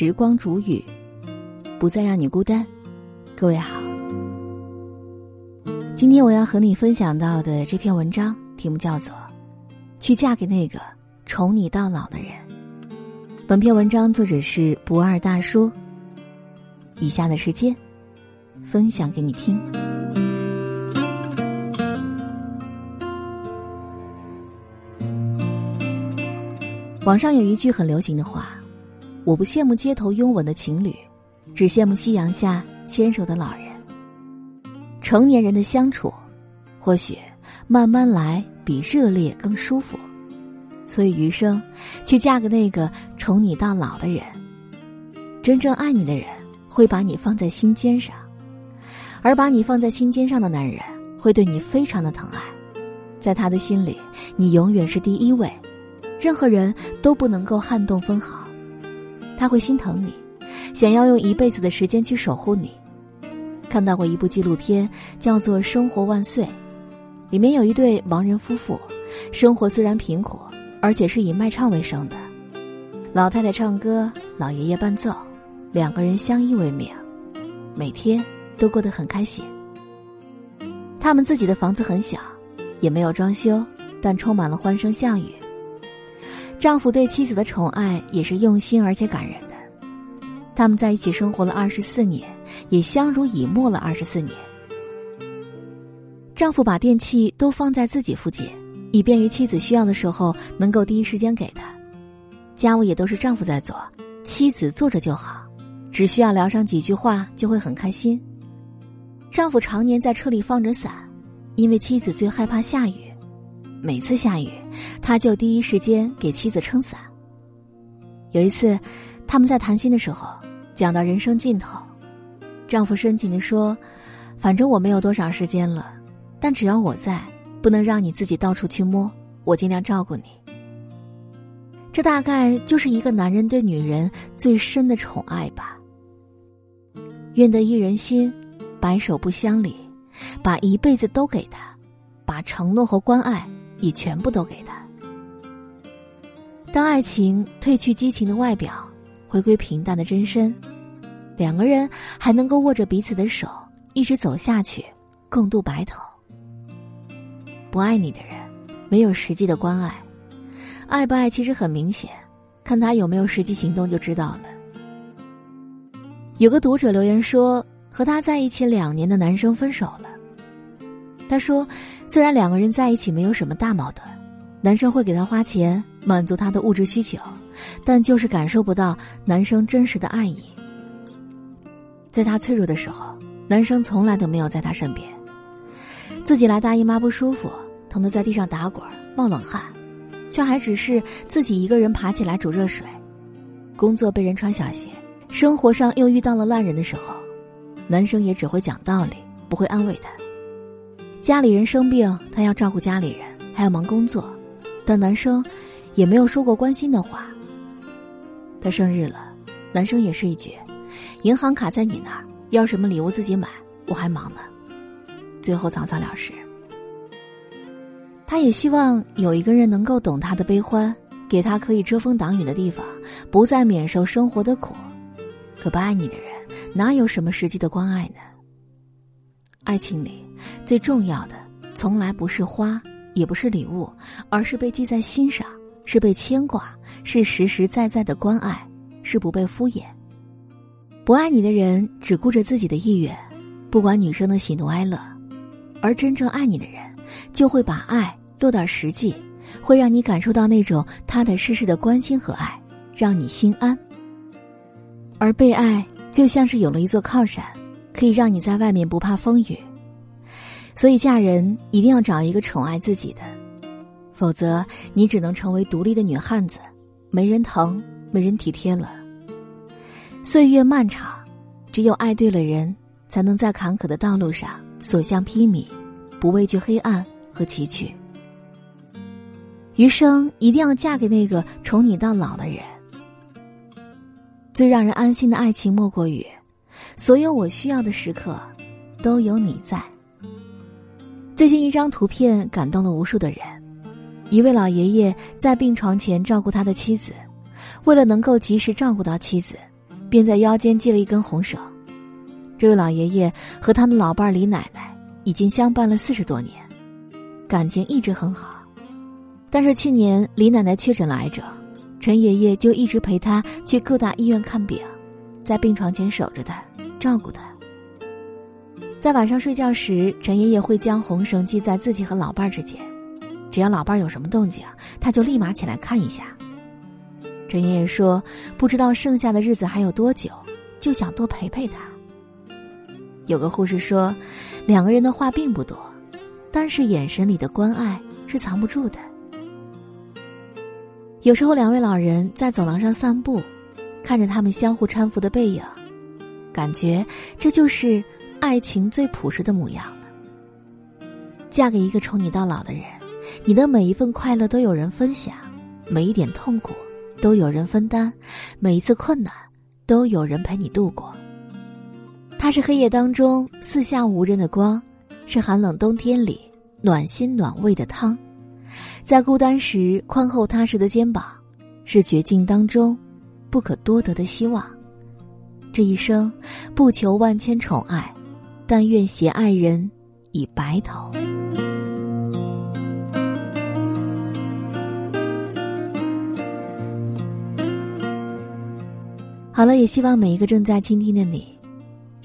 时光煮雨，不再让你孤单。各位好，今天我要和你分享到的这篇文章题目叫做《去嫁给那个宠你到老的人》。本篇文章作者是不二大叔。以下的时间，分享给你听。网上有一句很流行的话：“我不羡慕街头拥吻的情侣，只羡慕夕阳下牵手的老人。”成年人的相处，或许慢慢来比热烈更舒服。所以余生，去嫁给那个宠你到老的人。真正爱你的人，会把你放在心尖上，而把你放在心尖上的男人，会对你非常的疼爱。在他的心里，你永远是第一位。任何人都不能够撼动分毫，他会心疼你，想要用一辈子的时间去守护你。看到过一部纪录片，叫做《生活万岁》，里面有一对盲人夫妇，生活虽然贫苦，而且是以卖唱为生的。老太太唱歌，老爷爷伴奏，两个人相依为命，每天都过得很开心。他们自己的房子很小，也没有装修，但充满了欢声笑语。丈夫对妻子的宠爱也是用心而且感人的，他们在一起生活了二十四年，也相濡以沫了二十四年。丈夫把电器都放在自己附近，以便于妻子需要的时候能够第一时间给他。家务也都是丈夫在做，妻子坐着就好，只需要聊上几句话就会很开心。丈夫常年在车里放着伞，因为妻子最害怕下雨。每次下雨，他就第一时间给妻子撑伞。有一次，他们在谈心的时候讲到人生尽头，丈夫深情的说：“反正我没有多少时间了，但只要我在，不能让你自己到处去摸，我尽量照顾你。”这大概就是一个男人对女人最深的宠爱吧。愿得一人心，白首不相离，把一辈子都给他，把承诺和关爱。也全部都给他。当爱情褪去激情的外表，回归平淡的真身，两个人还能够握着彼此的手，一直走下去，共度白头。不爱你的人，没有实际的关爱，爱不爱其实很明显，看他有没有实际行动就知道了。有个读者留言说，和他在一起两年的男生分手了。他说：“虽然两个人在一起没有什么大矛盾，男生会给她花钱满足她的物质需求，但就是感受不到男生真实的爱意。在她脆弱的时候，男生从来都没有在她身边。自己来大姨妈不舒服，疼得在地上打滚冒冷汗，却还只是自己一个人爬起来煮热水。工作被人穿小鞋，生活上又遇到了烂人的时候，男生也只会讲道理，不会安慰她。”家里人生病，他要照顾家里人，还要忙工作，但男生也没有说过关心的话。他生日了，男生也是一句：“银行卡在你那儿，要什么礼物自己买，我还忙呢。”最后草草了事。他也希望有一个人能够懂他的悲欢，给他可以遮风挡雨的地方，不再免受生活的苦。可不爱你的人，哪有什么实际的关爱呢？爱情里最重要的，从来不是花，也不是礼物，而是被记在心上，是被牵挂，是实实在在的关爱，是不被敷衍。不爱你的人只顾着自己的意愿，不管女生的喜怒哀乐；而真正爱你的人，就会把爱落到实际，会让你感受到那种踏踏实实的关心和爱，让你心安。而被爱就像是有了一座靠山。可以让你在外面不怕风雨，所以嫁人一定要找一个宠爱自己的，否则你只能成为独立的女汉子，没人疼，没人体贴了。岁月漫长，只有爱对了人，才能在坎坷的道路上所向披靡，不畏惧黑暗和崎岖。余生一定要嫁给那个宠你到老的人。最让人安心的爱情，莫过于。所有我需要的时刻，都有你在。最近一张图片感动了无数的人。一位老爷爷在病床前照顾他的妻子，为了能够及时照顾到妻子，便在腰间系了一根红绳。这位老爷爷和他的老伴儿李奶奶已经相伴了四十多年，感情一直很好。但是去年李奶奶确诊了癌症，陈爷爷就一直陪她去各大医院看病，在病床前守着她，照顾她。在晚上睡觉时，陈爷爷会将红绳系在自己和老伴儿之间，只要老伴儿有什么动静，他就立马起来看一下。陈爷爷说：“不知道剩下的日子还有多久，就想多陪陪他。”有个护士说，两个人的话并不多，但是眼神里的关爱是藏不住的。有时候，两位老人在走廊上散步，看着他们相互搀扶的背影，感觉这就是爱情最朴实的模样了。嫁给一个宠你到老的人，你的每一份快乐都有人分享，每一点痛苦都有人分担，每一次困难都有人陪你度过。他是黑夜当中四下无人的光，是寒冷冬天里暖心暖胃的汤，在孤单时宽厚踏实的肩膀，是绝境当中不可多得的希望。这一生不求万千宠爱，但愿携爱人以白头。好了，也希望每一个正在倾听的你。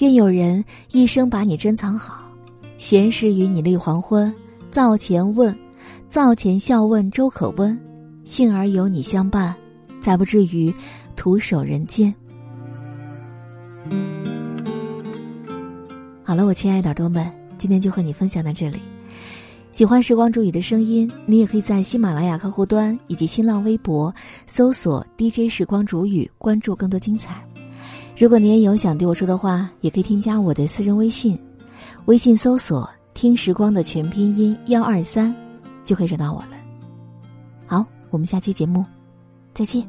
愿有人一生把你珍藏好，闲时与你立黄昏，灶前问，灶前笑问粥可温，幸而有你相伴，才不至于徒守人间。好了，我亲爱的耳朵们，今天就和你分享到这里。喜欢时光煮雨的声音，你也可以在喜马拉雅客户端以及新浪微博搜索 DJ 时光煮雨，关注更多精彩。如果你也有想对我说的话，也可以添加我的私人微信，微信搜索“听时光”的全拼音幺二三，就可以找到我了。好，我们下期节目再见。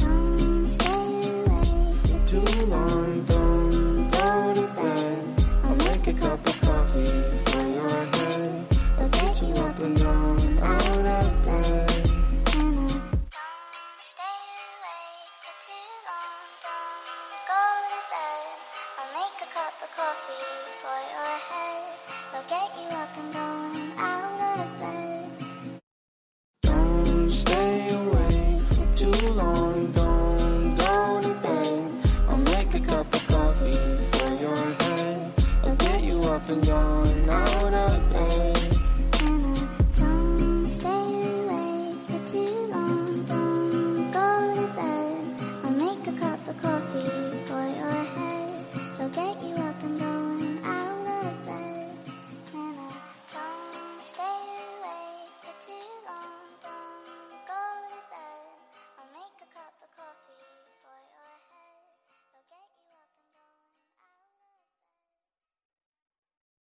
Too long,